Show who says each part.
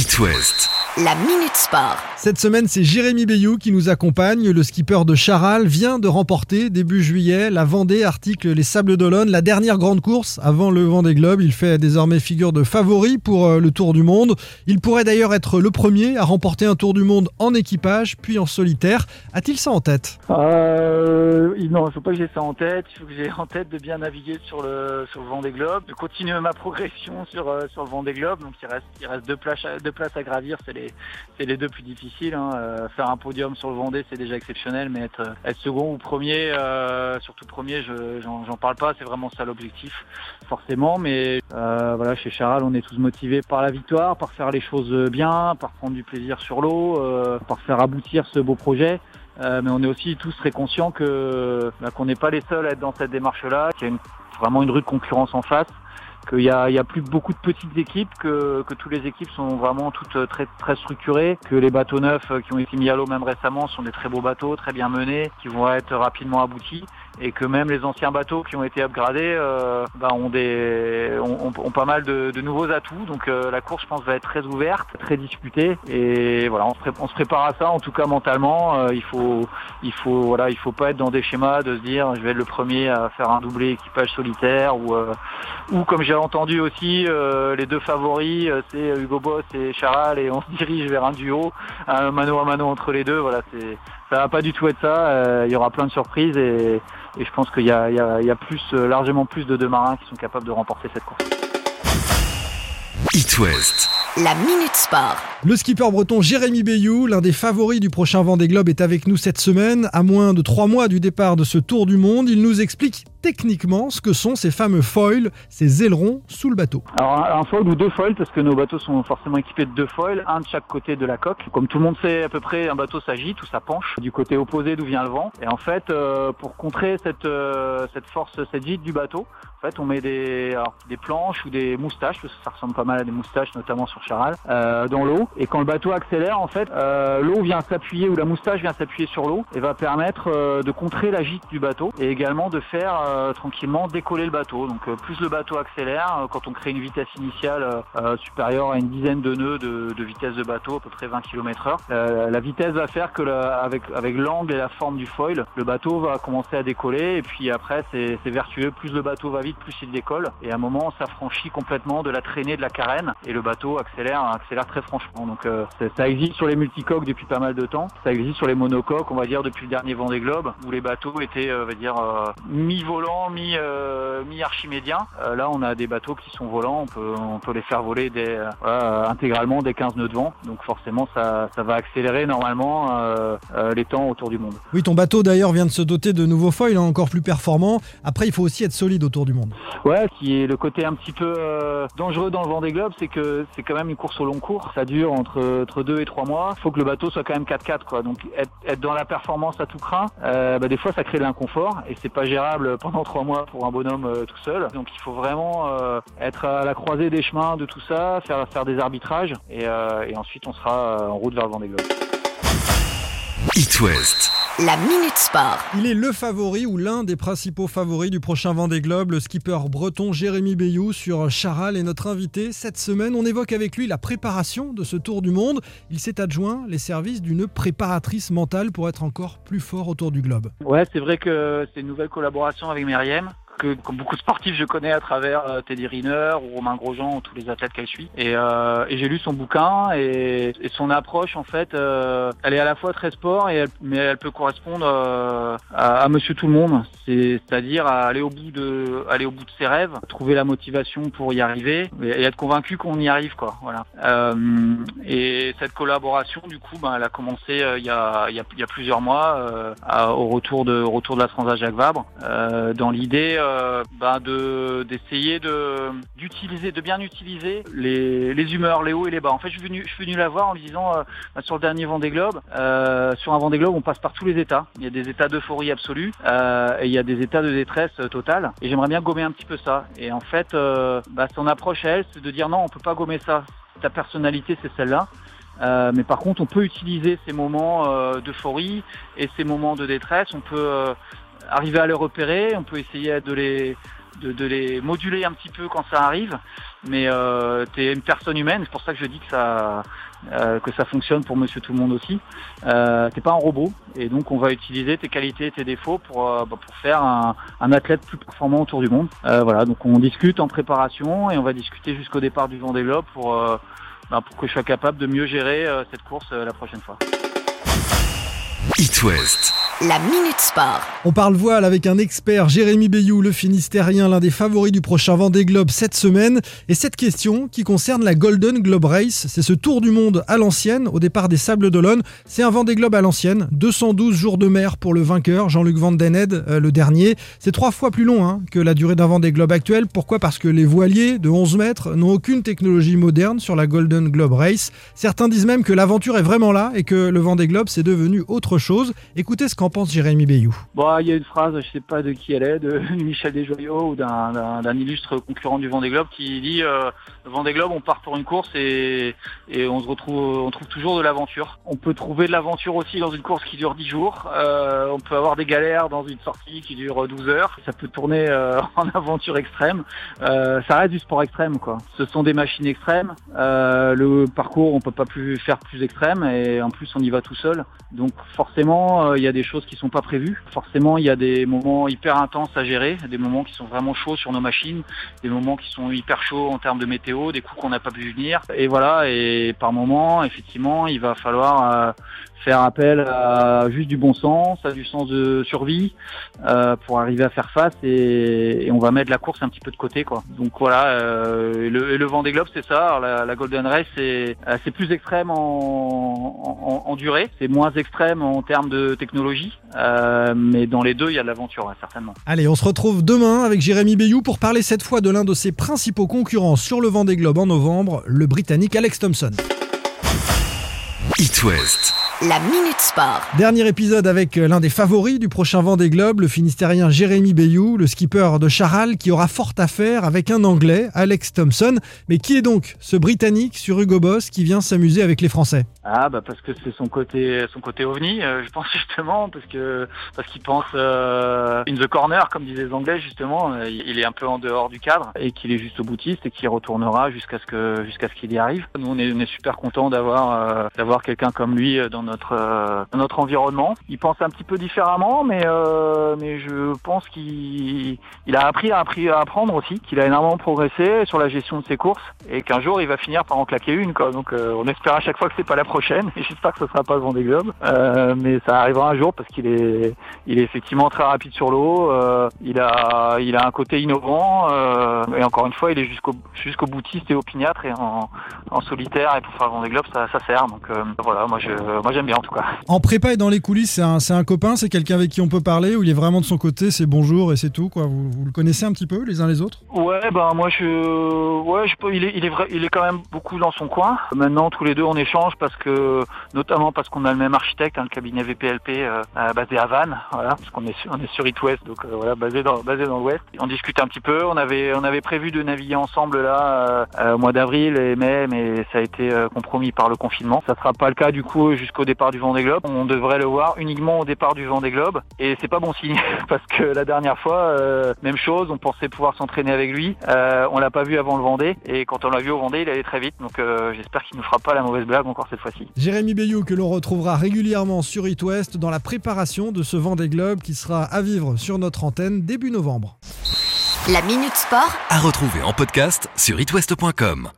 Speaker 1: It West.
Speaker 2: La Minute Sport.
Speaker 3: Cette semaine, c'est Jérémy Bayou qui nous accompagne. Le skipper de Charal vient de remporter début juillet la Vendée article Les Sables d'Olonne, la dernière grande course avant le Vendée Globe. Il fait désormais figure de favori pour euh, le Tour du Monde. Il pourrait d'ailleurs être le premier à remporter un Tour du Monde en équipage puis en solitaire. A-t-il ça en tête?
Speaker 4: Euh, Non, il ne faut pas que j'ai ça en tête. Il faut que j'ai en tête de bien naviguer sur le, sur le Vendée Globe, de continuer ma progression sur, euh, sur le Vendée Globe. Donc il reste, il reste deux, places, deux places à gravir, c'est les, c'est les deux plus difficiles. Hein. Euh, faire un podium sur le Vendée, c'est déjà exceptionnel, mais être, être second ou premier, euh, surtout premier, je, j'en, parle pas. C'est vraiment ça l'objectif, forcément. Mais euh, voilà, chez Charal, on est tous motivés par la victoire, par faire les choses bien, par prendre du plaisir sur l'eau, par faire aboutir ce beau projet. mais on est aussi tous très conscients que bah, qu'on n'est pas les seuls à être dans cette démarche-là, qu'il y a vraiment une rude concurrence en face qu'il y a, y a plus beaucoup de petites équipes, que, que toutes les équipes sont vraiment toutes euh, très très structurées, que les bateaux neufs euh, qui ont été mis à l'eau même récemment sont des très beaux bateaux, très bien menés, qui vont être rapidement aboutis et que même les anciens bateaux qui ont été upgradés euh, bah, ont, des, ont, ont, pas mal de, de, nouveaux atouts. Donc euh, la course, je pense, va être très ouverte, très disputée. Et voilà, on se, on se prépare à ça, en tout cas mentalement. Euh, il faut, il faut, voilà, il faut pas être dans des schémas de se dire, je vais être le premier à faire un doublé équipage solitaire ou, ou comme j'ai entendu aussi, les deux favoris, c'est Hugo Boss et Charal, et on se dirige vers un duo, un mano à mano entre les deux. Voilà, c'est, ça va pas du tout être ça. Il y aura plein de surprises et et je pense qu'il y a, plus, euh, largement plus de deux marins qui sont capables de remporter cette course.
Speaker 1: It West.
Speaker 2: La Minute Sport.
Speaker 3: Le skipper breton Jérémy Bayou, l'un des favoris du prochain Vendée Globe, est avec nous cette semaine. À moins de trois mois du départ de ce Tour du Monde, il nous explique techniquement ce que sont ces fameux foils, ces ailerons sous le bateau.
Speaker 4: Alors un, foil ou deux foils, parce que nos bateaux sont forcément équipés de deux foils, un de chaque côté de la coque. Comme tout le monde sait à peu près, un bateau s'agite ou ça du côté opposé d'où vient le vent. Et en fait, euh, pour contrer cette, euh, force, cette gîte du bateau, en fait, on met des, des planches ou des moustaches, parce que ça ressemble pas mal à des moustaches, notamment sur Charal, euh, dans l'eau. Et quand le bateau accélère, en fait, l'eau vient s'appuyer ou la moustache vient s'appuyer sur l'eau et va permettre de contrer la gîte du bateau et également de faire euh, tranquillement décoller le bateau. Donc euh, plus le bateau accélère, euh, quand on crée une vitesse initiale supérieure à une dizaine de nœuds de, vitesse de bateau, à peu près 20 km h la vitesse va faire que avec, avec l'angle et la forme du foil, le bateau va commencer à décoller et puis après c'est vertueux, plus le bateau va vite, plus il décolle et à un moment ça franchit complètement de la traînée de la carène et le bateau accélère, accélère très franchement. Donc ça existe sur les multicoques depuis pas mal de temps, ça existe sur les monocoques, on va dire depuis le dernier Vendée Globe où les bateaux étaient, on va dire, mi-volant, mi, mi archimédien. Euh, là, on a des bateaux qui sont volants, on peut, on peut les faire voler des, euh, intégralement des 15 nœuds de vent. Donc forcément, ça, ça va accélérer normalement euh, les temps autour du monde.
Speaker 3: Oui, ton bateau d'ailleurs vient de se doter de nouveaux foils hein, encore plus performants. Après, il faut aussi être solide autour du monde.
Speaker 4: Ouais, ce qui est le côté un petit peu dangereux dans le vent des globes, c'est que c'est quand même une course au long cours. Ça dure entre, entre 2 et 3 mois. Il faut que le bateau soit quand même 4-4. Quoi. Donc être, être, dans la performance à tout craint, bah, des fois ça crée de l'inconfort et c'est pas gérable pendant 3 mois pour un bonhomme euh, tout seul. Donc il faut vraiment euh, être à la croisée des chemins de tout ça, faire, faire des arbitrages et, euh, ensuite on sera en route vers le Vendée Globe.
Speaker 1: It West.
Speaker 2: La Minute Sport.
Speaker 3: Il est le favori ou l'un des principaux favoris du prochain Vendée Globe, le skipper breton Jérémy Bayou sur Charal est notre invité. Cette semaine, on évoque avec lui la préparation de ce Tour du Monde. Il s'est adjoint les services d'une préparatrice mentale pour être encore plus fort autour du globe.
Speaker 4: Ouais, c'est vrai que c'est une nouvelle collaboration avec Myriam que comme beaucoup de sportifs je connais à travers euh, Teddy Riner ou Romain Grosjean ou tous les athlètes qu'elle suit. Et, euh, et j'ai lu son bouquin et, et, son approche en fait, euh, elle est à la fois très sport et elle, mais elle peut correspondre euh, à, à, Monsieur Tout le Monde, c'est-à-dire à aller au bout de aller au bout de ses rêves, trouver la motivation pour y arriver et, être convaincu qu'on y arrive quoi. Voilà. Euh, et cette collaboration du coup, ben, elle a commencé il y a, y a, y a plusieurs mois au retour de au retour de la Transat Jacques Vabre, dans l'idée euh, bah, de d'essayer de d'utiliser, de bien utiliser les, les humeurs, les hauts et les bas. En fait, je suis venu, je suis venu la voir en lui disant euh, bah, sur le dernier Vendée Globe, euh, sur un Vendée Globe, on passe par tous les états. Il y a des états d'euphorie absolue et il y a des états de détresse totale. Et j'aimerais bien gommer un petit peu ça. Et en fait, bah, son approche à elle, c'est de dire non, on peut pas gommer ça. Ta personnalité, c'est celle-là. Euh, mais par contre, on peut utiliser ces moments euh, d'euphorie et ces moments de détresse. On peut arriver à les repérer, on peut essayer de les de, les moduler un petit peu quand ça arrive. Mais euh, tu es une personne humaine, c'est pour ça que je dis que ça euh, que ça fonctionne pour Monsieur Tout le Monde aussi. Euh, t'es pas un robot, et donc on va utiliser tes qualités, tes défauts pour euh, bah, pour faire un, un athlète plus performant autour du monde. Voilà, donc on discute en préparation et on va discuter jusqu'au départ du Vendée Globe pour bah, pour que je sois capable de mieux gérer cette course la prochaine fois.
Speaker 1: It West.
Speaker 2: La Minute Sport.
Speaker 3: On parle voile avec un expert, Jérémy Bayou, le Finistérien, l'un des favoris du prochain Vendée Globe cette semaine. Et cette question qui concerne la Golden Globe Race, c'est ce tour du monde à l'ancienne, au départ des Sables d'Olonne. C'est un Vendée Globe à l'ancienne, 212 jours de mer pour le vainqueur, Jean-Luc Van euh, le dernier. C'est trois fois plus long hein, que la durée d'un Vendée Globe actuel. Pourquoi? Parce que les voiliers de 11 mètres n'ont aucune technologie moderne sur la Golden Globe Race. Certains disent même que l'aventure est vraiment là et que le Vendée Globe c'est devenu autre chose. Écoutez ce qu'en pense Jérémy Bayou?
Speaker 4: Bon, il y a une phrase, je sais pas de qui elle est, de Michel Desjoyaux ou d'un- illustre concurrent du Vendée Globe qui dit euh, Vendée Globe, on part pour une course et, et on se retrouve, on trouve toujours de l'aventure. On peut trouver de l'aventure aussi dans une course qui dure 10 jours. Euh, on peut avoir des galères dans une sortie qui dure 12 heures. Ça peut tourner euh, en aventure extrême. Euh, ça reste du sport extrême, quoi. Ce sont des machines extrêmes. Euh, le parcours, on peut pas plus faire plus extrême et en plus on y va tout seul. Donc forcément, euh, il y a des choses qui sont pas prévues. Forcément, il y a des moments hyper intenses à gérer, des moments qui sont vraiment chauds sur nos machines, des moments qui sont hyper chauds en termes de météo, des coups qu'on n'a pas pu venir. Et voilà, et par moment, effectivement, il va falloir euh, faire appel à juste du bon sens, à du sens de survie euh, pour arriver à faire face et, et on va mettre la course un petit peu de côté quoi. Donc voilà, euh, et le, et le Vendée Globe c'est ça. Alors, la, la Golden Race c'est euh, c'est plus extrême en, en, en durée, c'est moins extrême en termes de technologie, euh, mais dans les deux il y a de l'aventure ouais, certainement.
Speaker 3: Allez, on se retrouve demain avec Jérémy Bayou pour parler cette fois de l'un de ses principaux concurrents sur le Vendée Globe en novembre, le Britannique Alex Thompson.
Speaker 1: It West.
Speaker 2: La Minute Sport.
Speaker 3: Dernier épisode avec l'un des favoris du prochain Vendée Globe, le Finistérien Jérémy Bayou, le skipper de Charal, qui aura fort à faire avec un Anglais, Alex Thompson. Mais qui est donc ce Britannique sur Hugo Boss qui vient s'amuser avec les Français?
Speaker 4: Ah bah parce que c'est son côté son côté ovni, euh, je pense justement parce que parce qu'il pense euh, in the corner comme disaient les Anglais justement, euh, il est un peu en dehors du cadre et qu'il est juste au boutiste et qu'il retournera jusqu'à ce que jusqu'à ce qu'il y arrive. Nous on est, on est super content d'avoir euh, d'avoir quelqu'un comme lui dans notre euh, notre environnement. Il pense un petit peu différemment, mais euh, mais je pense qu'il il a appris à, appris à apprendre aussi, qu'il a énormément progressé sur la gestion de ses courses et qu'un jour il va finir par en claquer une quoi. Donc euh, on espère à chaque fois que c'est pas la prochaine et j'espère que ce sera pas le Vendée Globe, euh, mais ça arrivera un jour parce qu'il est il est effectivement très rapide sur l'eau. euh, il a il a un côté innovant et encore une fois il est jusqu'au jusqu'au boutiste et opiniâtre et en, en solitaire et pour faire Vendée Globe ça, ça sert. Donc voilà moi je moi j'aime bien en tout cas.
Speaker 3: En prépa et dans les coulisses, c'est un, c'est un copain, c'est quelqu'un avec qui on peut parler, où il est vraiment de son côté, c'est bonjour et c'est tout. quoi. Vous, vous le connaissez un petit peu les uns les autres?
Speaker 4: Ouais, ben moi je, ouais, je peux. Il est, il est vrai, il est quand même beaucoup dans son coin. Maintenant, tous les deux, on échange parce que, notamment parce qu'on a le même architecte, hein, le cabinet VPLP euh, euh, basé à Vannes, voilà, parce qu'on est, sur- on est sur It West, donc euh, voilà, basé dans, basé dans l'Ouest. On discute un petit peu. On avait, on avait prévu de naviguer ensemble là euh, au mois d'avril et mai, mais ça a été compromis par le confinement. Ça sera pas le cas du coup jusqu'au départ du Vendée Globe. On devrait le voir uniquement au départ du Vendée Globe, et c'est pas bon signe parce que la dernière fois, euh, même chose, on pensait pouvoir s'entraîner avec lui. Euh, on l'a pas vu avant le Vendée et quand on l'a vu au Vendée, il allait très vite. Donc euh, j'espère qu'il nous fera pas la mauvaise blague encore cette fois-ci.
Speaker 3: Jérémy Bayou que l'on retrouvera régulièrement sur It West dans la préparation de ce Vendée Globe qui sera à vivre sur notre antenne début novembre.
Speaker 2: La Minute Sport
Speaker 1: À retrouver en podcast sur itwest.com.